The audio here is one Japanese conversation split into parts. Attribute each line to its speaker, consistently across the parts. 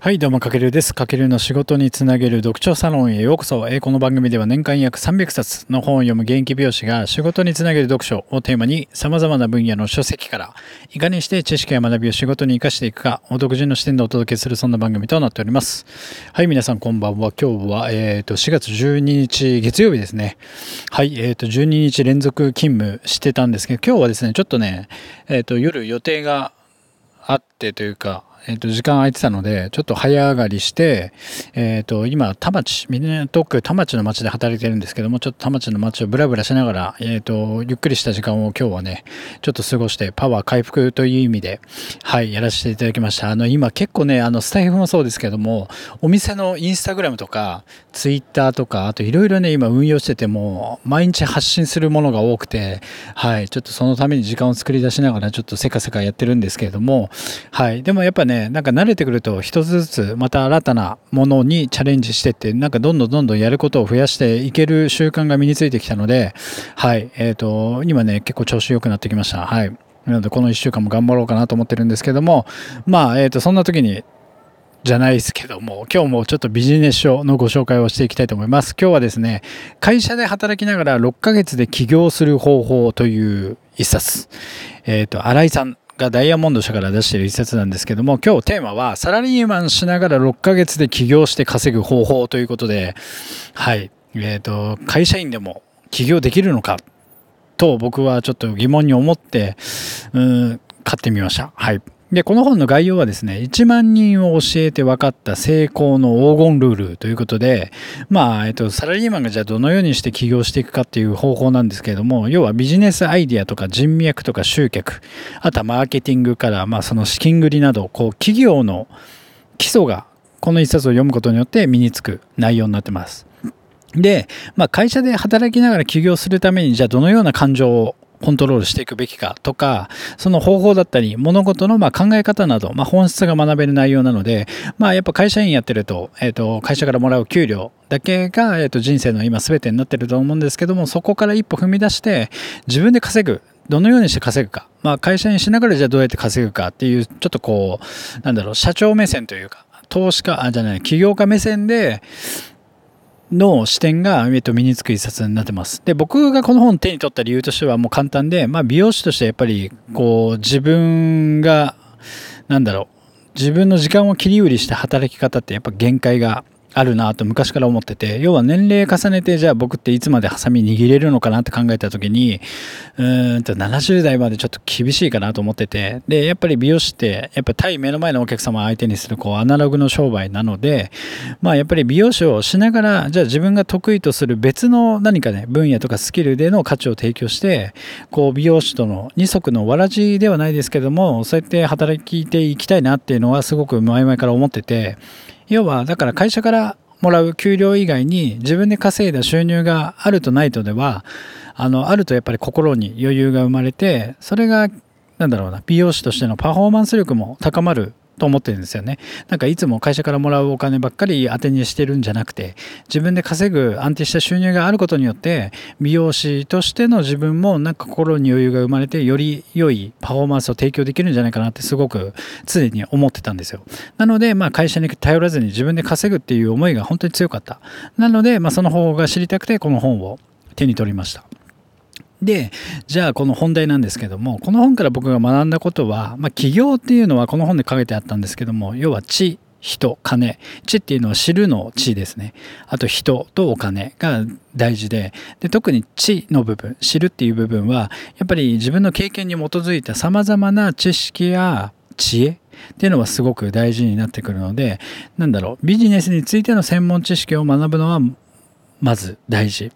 Speaker 1: はい、どうも、かけるです。かけるの仕事につなげる読書サロンへようこそ。えこの番組では年間約300冊の本を読む現役美容師が仕事につなげる読書をテーマに様々な分野の書籍からいかにして知識や学びを仕事に活かしていくかを独自の視点でお届けするそんな番組となっております。はい、皆さんこんばんは。今日は、えっ、ー、と、4月12日月曜日ですね。はい、えっ、ー、と、12日連続勤務してたんですけど、今日はですね、ちょっとね、えっ、ー、と、夜予定があってというか、えっ、と、時間空いてたので、ちょっと早上がりして、えっ、と、今、田町、港区田町の町で働いてるんですけども、ちょっと田町の町をブラブラしながら、えっ、と、ゆっくりした時間を今日はね、ちょっと過ごして、パワー回復という意味で、はい、やらせていただきました。あの、今結構ね、あの、スタイフもそうですけども、お店のインスタグラムとか、ツイッターとか、あといろいろね、今運用してても、毎日発信するものが多くて、はい、ちょっとそのために時間を作り出しながら、ちょっとせかせかやってるんですけれども、はい、でもやっぱね、なんか慣れてくると一つずつまた新たなものにチャレンジしてってなんかどんどんどんどんやることを増やしていける習慣が身についてきたのではいえっ、と今ね結構調子良くなってきましたはいなのでこの1週間も頑張ろうかなと思ってるんですけどもまあえっ、とそんな時にじゃないですけども、今日もちょっとビジネス書のご紹介をしていきたいと思います。今日はですね、会社で働きながら6ヶ月で起業する方法という一冊。えっ、と、新井さんがダイヤモンド社から出している一節なんですけども、今日テーマはサラリーマンしながら6ヶ月で起業して稼ぐ方法ということで、はい、えっ、ー、と、会社員でも起業できるのかと僕はちょっと疑問に思って、うん、買ってみました。はい。で、この本の概要はですね、1万人を教えて分かった成功の黄金ルールということで、まあ、えっと、サラリーマンがじゃあどのようにして起業していくかっていう方法なんですけれども、要はビジネスアイディアとか人脈とか集客、あとはマーケティングから、まあ、その資金繰りなど、こう、企業の基礎がこの一冊を読むことによって身につく内容になってます。で、まあ、会社で働きながら起業するために、じゃあどのような感情をコントロールしていくべきかとか、その方法だったり、物事のま考え方など、まあ、本質が学べる内容なので、まあ、やっぱ会社員やってると、えっ、ー、と、会社からもらう給料だけが、えっ、ー、と、人生の今全てになってると思うんですけども、そこから一歩踏み出して、自分で稼ぐ。どのようにして稼ぐか。まあ、会社員しながらじゃあどうやって稼ぐかっていう、ちょっとこう、なんだろう、社長目線というか、投資家、あ、じゃない、起業家目線で、の視点が、えっと、身につく一冊になってます。で、僕がこの本を手に取った理由としてはもう簡単で、まあ、美容師としてやっぱり、こう、自分が、なんだろう、自分の時間を切り売りした働き方ってやっぱ限界があるなと昔から思ってて要は年齢重ねてじゃあ僕っていつまでハサミ握れるのかなって考えた時にうんと70代までちょっと厳しいかなと思っててでやっぱり美容師ってやっぱ対目の前のお客様相手にするこうアナログの商売なのでまあやっぱり美容師をしながらじゃあ自分が得意とする別の何かね分野とかスキルでの価値を提供してこう美容師との二足のわらじではないですけどもそうやって働いていきたいなっていうのはすごく前々から思ってて要はだから会社からもらう給料以外に自分で稼いだ収入があるとないとではあのあるとやっぱり心に余裕が生まれてそれがなんだろうな美容師としてのパフォーマンス力も高まると思ってるんですよね。なんかいつも会社からもらうお金ばっかり当てにしてるんじゃなくて、自分で稼ぐ安定した収入があることによって、美容師としての自分もなんか心に余裕が生まれて、より良いパフォーマンスを提供できるんじゃないかなってすごく常に思ってたんですよ。なので、まあ会社に頼らずに自分で稼ぐっていう思いが本当に強かった。なので、まあその方が知りたくてこの本を手に取りました。で、じゃあこの本題なんですけども、この本から僕が学んだことは、まあ、起業っていうのはこの本で書いてあったんですけども、要は知、人、金。知っていうのは知るの知ですね。あと人とお金が大事で、で特に知の部分、知るっていう部分は、やっぱり自分の経験に基づいた様々な知識や知恵っていうのはすごく大事になってくるので、なんだろう、ビジネスについての専門知識を学ぶのはまず大事。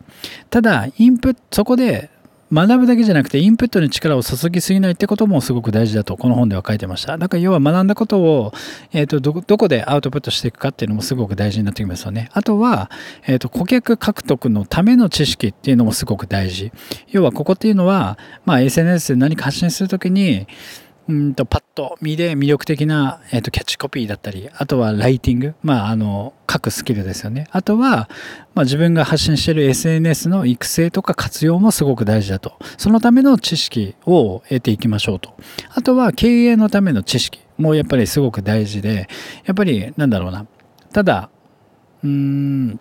Speaker 1: ただ、インプット、そこで学ぶだけじゃなくてインプットに力を注ぎすぎないってこともすごく大事だとこの本では書いてました。だから要は学んだことを、えーと、どどこでアウトプットしていくかっていうのもすごく大事になってきますよね。あとは、えーと、顧客獲得のための知識っていうのもすごく大事。要はここっていうのは、まあ、SNS で何か発信するときにうんとパッと見で魅力的な、えーと、キャッチコピーだったりあとはライティング、まあ、あの書くスキルですよね。あとは、まあ、自分が発信してる SNS の育成とか活用もすごく大事だと。そのための知識を得ていきましょうと。あとは経営のための知識。もやっぱりすごく大事で、やっぱりなんだろうな。ただ、うーん、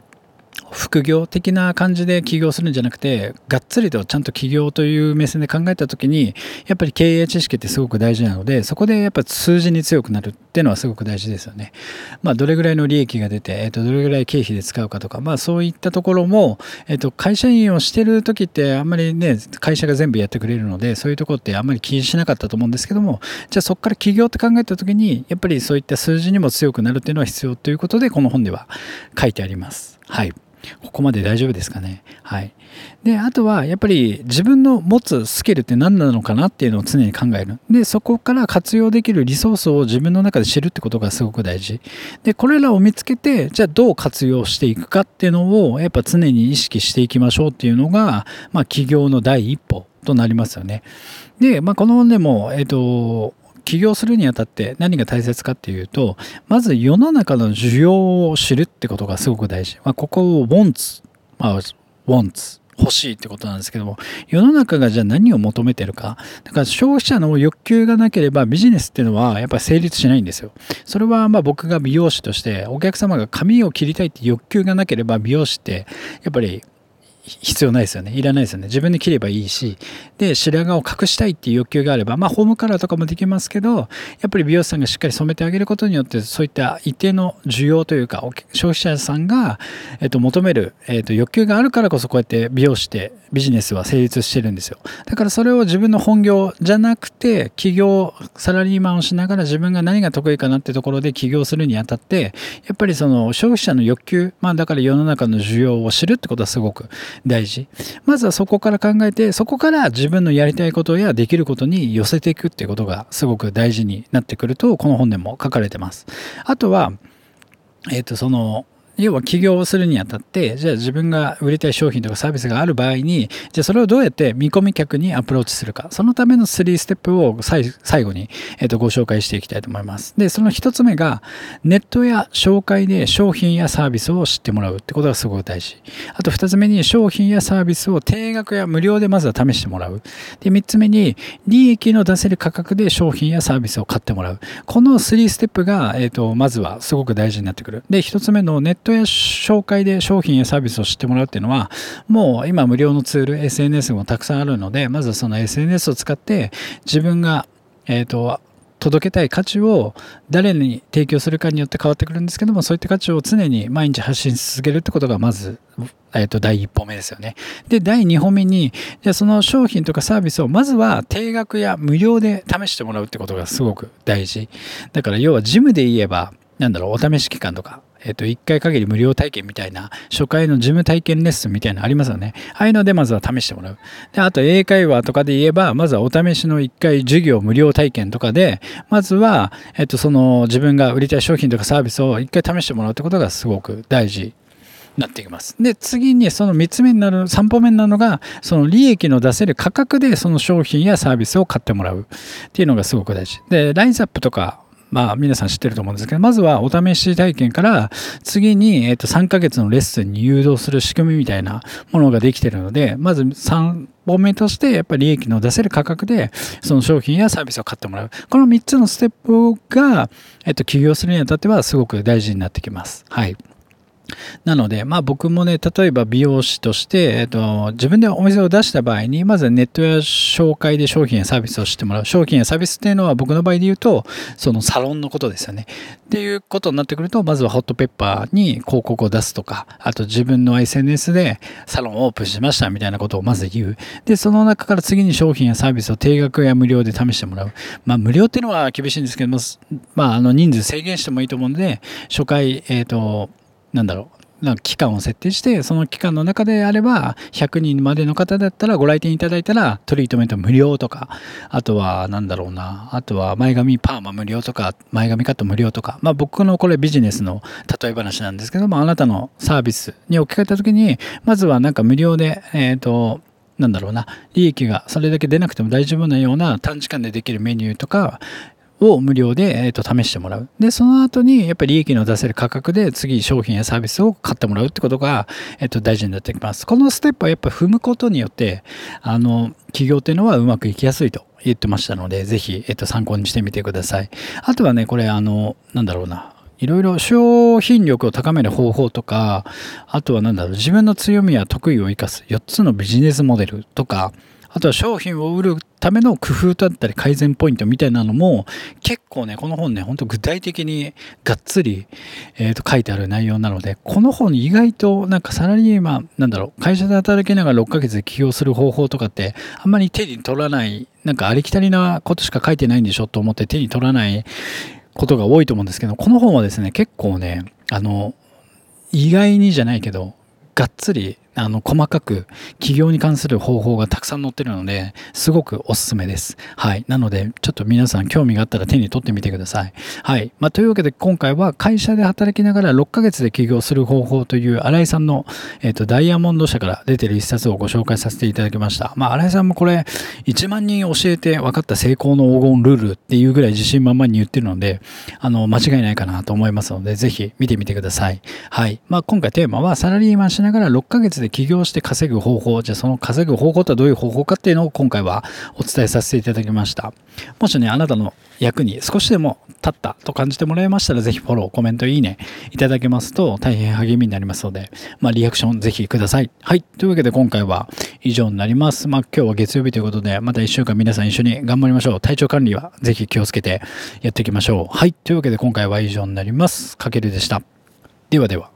Speaker 1: 副業的な感じで起業するんじゃなくてがっつりとちゃんと起業という目線で考えた時にやっぱり経営知識ってすごく大事なのでそこでやっぱ数字に強くなるっていうのはすごく大事ですよね。まあ、どれぐらいの利益が出て、えー、とどれぐらい経費で使うかとか、まあ、そういったところも、えー、と会社員をしてる時ってあんまりね会社が全部やってくれるのでそういうところってあんまり気にしなかったと思うんですけどもじゃあそこから起業って考えた時にやっぱりそういった数字にも強くなるっていうのは必要ということでこの本では書いてあります。はい。ここまで大丈夫ですかね。はい。で、あとは、やっぱり自分の持つスキルって何なのかなっていうのを常に考える。で、そこから活用できるリソースを自分の中で知るってことがすごく大事。で、これらを見つけて、じゃあどう活用していくかっていうのを、やっぱ常に意識していきましょうっていうのが、まあ、起業の第一歩となりますよね。で、まあ、この本でも、えっ、ー、と、起業するにあたって何が大切かっていうとまず世の中の需要を知るってことがすごく大事、まあ、ここを wants、まあ、wants 欲しいってことなんですけども世の中がじゃあ何を求めてるか。だから消費者の欲求がなければビジネスっていうのはやっぱり成立しないんですよ。それはまあ僕が美容師としてお客様が髪を切りたいって欲求がなければ美容師ってやっぱり必要ないですよね。いらないですよね。自分で切ればいいし、で、白髪を隠したいっていう欲求があれば、まあ、ホームカラーとかもできますけど、やっぱり美容師さんがしっかり染めてあげることによって、そういった一定の需要というか、消費者さんが、えっと、求める、えっと、欲求があるからこそ、こうやって美容師ってビジネスは成立してるんですよ。だからそれを自分の本業じゃなくて、起業、サラリーマンをしながら自分が何が得意かなってところで起業するにあたって、やっぱりその消費者の欲求、まあ、だから世の中の需要を知るってことはすごく大事。まずはそこから考えて、そこから自分のやりたいことやできることに寄せていくっていうことがすごく大事になってくると、この本でも書かれてます。あとは、えっ、ー、と、その、要は起業をするにあたってじゃあ自分が売りたい商品とかサービスがある場合にじゃあそれをどうやって見込み客にアプローチするか。そのための3ステップを最後に、えー、とご紹介していきたいと思います。でその1つ目がネットや紹介で商品やサービスを知ってもらう。ってことがすごく大事。あと2つ目に商品やサービスを定額や無料でまずは試してもらう。で3つ目に利益の出せる価格で商品やサービスを買ってもらう。この3ステップが、えー、とまずはすごく大事になってくる。で1つ目のネットや紹介で商品やサービスを知ってもらうっていうのは、もう今無料のツール、SNS もたくさんあるので、まずその SNS を使って自分が、えっ、ー、と、届けたい価値を誰に提供するかによって変わってくるんですけども、そういった価値を常に毎日発信し続けるってことがまず、えっ、ー、と、第一歩目ですよね。で、第二歩目に、じゃその商品とかサービスをまずは定額や無料で試してもらうってことがすごく大事。だから要はジムで言えば、なんだろう、お試し期間とか、えっ、と、1回限り無料体験みたいな、初回の事務体験レッスンみたいなのありますよね。ああいうのでまずは試してもらう。で、あと英会話とかで言えば、まずはお試しの1回授業無料体験とかで、まずは、えっ、と、その自分が売りたい商品とかサービスを1回試してもらうってことがすごく大事なってきます。で、次にその3つ目になる、3歩目になるのが、その利益の出せる価格でその商品やサービスを買ってもらうっていうのがすごく大事。で、ライズアップとかまあ皆さん知ってると思うんですけど、まずはお試し体験から次に、えっと3ヶ月のレッスンに誘導する仕組みみたいなものができてるので、まず3本目としてやっぱり利益の出せる価格でその商品やサービスを買ってもらう。この3つのステップが、えっと起業するにあたってはすごく大事になってきます。はい。なので、まあ僕もね、例えば美容師として、えっと、自分でお店を出した場合に、まずネットや紹介で商品やサービスを知ってもらう。商品やサービスっていうのは僕の場合で言うと、そのサロンのことですよね。っていうことになってくると、まずはホットペッパーに広告を出すとか、あと自分の SNS でサロンをオープンしましたみたいなことをまず言う。で、その中から次に商品やサービスを定額や無料で試してもらう。まあ無料っていうのは厳しいんですけども、まああの人数制限してもいいと思うので、初回、えっ、と、なんだろう、なんか期間を設定して、その期間の中であれば、100人までの方だったらご来店いただいたらトリートメント無料とか、あとはなんだろうな、あとは前髪パーマ無料とか、前髪カット無料とか、まあ僕のこれビジネスの例え話なんですけども、あなたのサービスに置き換えた時に、まずはなんか無料で、えっ、ー、と、なんだろうな、利益がそれだけ出なくても大丈夫なような短時間でできるメニューとか、を無料で、えー、と試してもらう。で、その後にやっぱり利益の出せる価格で次商品やサービスを買ってもらうってことが、えー、と大事になってきます。このステップはやっぱ踏むことによって、あの、企業っていうのはうまくいきやすいと言ってましたので、ぜひ、えっと、参考にしてみてください。あとはね、これ、あの、なんだろうな。いろいろ商品力を高める方法とか、あとはなんだろう、自分の強みや得意を生かす4つのビジネスモデルとか、あとは商品を売るための工夫だったり改善ポイントみたいなのも結構ね、この本ね、ほんと具体的にがっつり、えー、と書いてある内容なので、この本意外となんかサラリーマン、なんだろう、会社で働きながら6ヶ月で起業する方法とかってあんまり手に取らない、なんかありきたりなことしか書いてないんでしょと思って手に取らないことが多いと思うんですけど、この本はですね、結構ね、あの、意外にじゃないけど、がっつりあの、細かく起業に関する方法がたくさん載ってるので、すごくおすすめです。はい。なので、ちょっと皆さん興味があったら手に取ってみてください。はい。まあ、というわけで今回は会社で働きながら6ヶ月で起業する方法という新井さんの、えっ、ー、と、ダイヤモンド社から出てる一冊をご紹介させていただきました。まあ、新井さんもこれ、1万人教えて分かった成功の黄金ルールっていうぐらい自信満々に言ってるので、あの、間違いないかなと思いますので、ぜひ見てみてください。はい。まあ、今回テーマはサラリーマンしながら6ヶ月で起業して稼ぐ方法、じゃあその稼ぐ方法とはどういう方法かっていうのを今回はお伝えさせていただきました。もしね、あなたの役に少しでも立ったと感じてもらえましたら、ぜひフォロー、コメント、いいねいただけますと大変励みになりますので、まあ、リアクションぜひください。はい。というわけで今回は以上になります。まあ、今日は月曜日ということで、また1週間皆さん一緒に頑張りましょう。体調管理はぜひ気をつけてやっていきましょう。はい。というわけで今回は以上になります。かけるでした。ではでは。